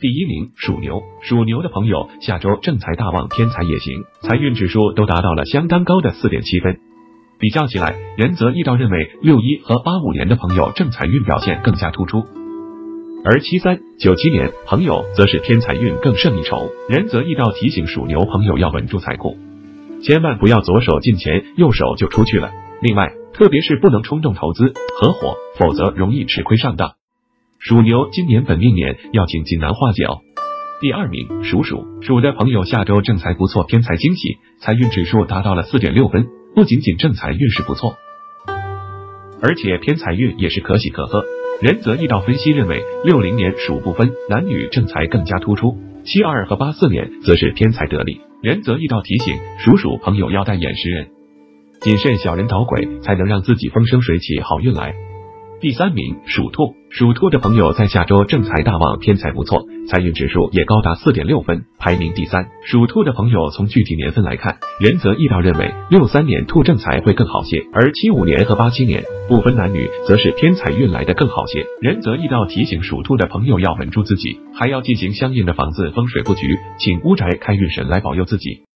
第一名属牛，属牛的朋友下周正财大旺，偏财也行，财运指数都达到了相当高的四点七分。比较起来，仁泽易道认为六一和八五年的朋友正财运表现更加突出，而七三九七年朋友则是偏财运更胜一筹。仁泽易道提醒属牛朋友要稳住财库，千万不要左手进钱，右手就出去了。另外，特别是不能冲动投资、合伙，否则容易吃亏上当。属牛今年本命年要请锦囊化解哦。第二名属鼠，鼠的朋友下周正财不错，偏财惊喜，财运指数达到了四点六分，不仅仅正财运势不错，而且偏财运也是可喜可贺。仁泽易道分析认为，六零年属不分，男女正财更加突出；七二和八四年则是偏财得力。仁泽易道提醒属鼠朋友要戴眼识人，谨慎小人捣鬼，才能让自己风生水起，好运来。第三名属兔，属兔的朋友在下周正财大旺，偏财不错，财运指数也高达四点六分，排名第三。属兔的朋友从具体年份来看，仁泽易道认为六三年兔正财会更好些，而七五年和八七年不分男女，则是偏财运来的更好些。仁泽易道提醒属兔的朋友要稳住自己，还要进行相应的房子风水布局，请屋宅开运神来保佑自己。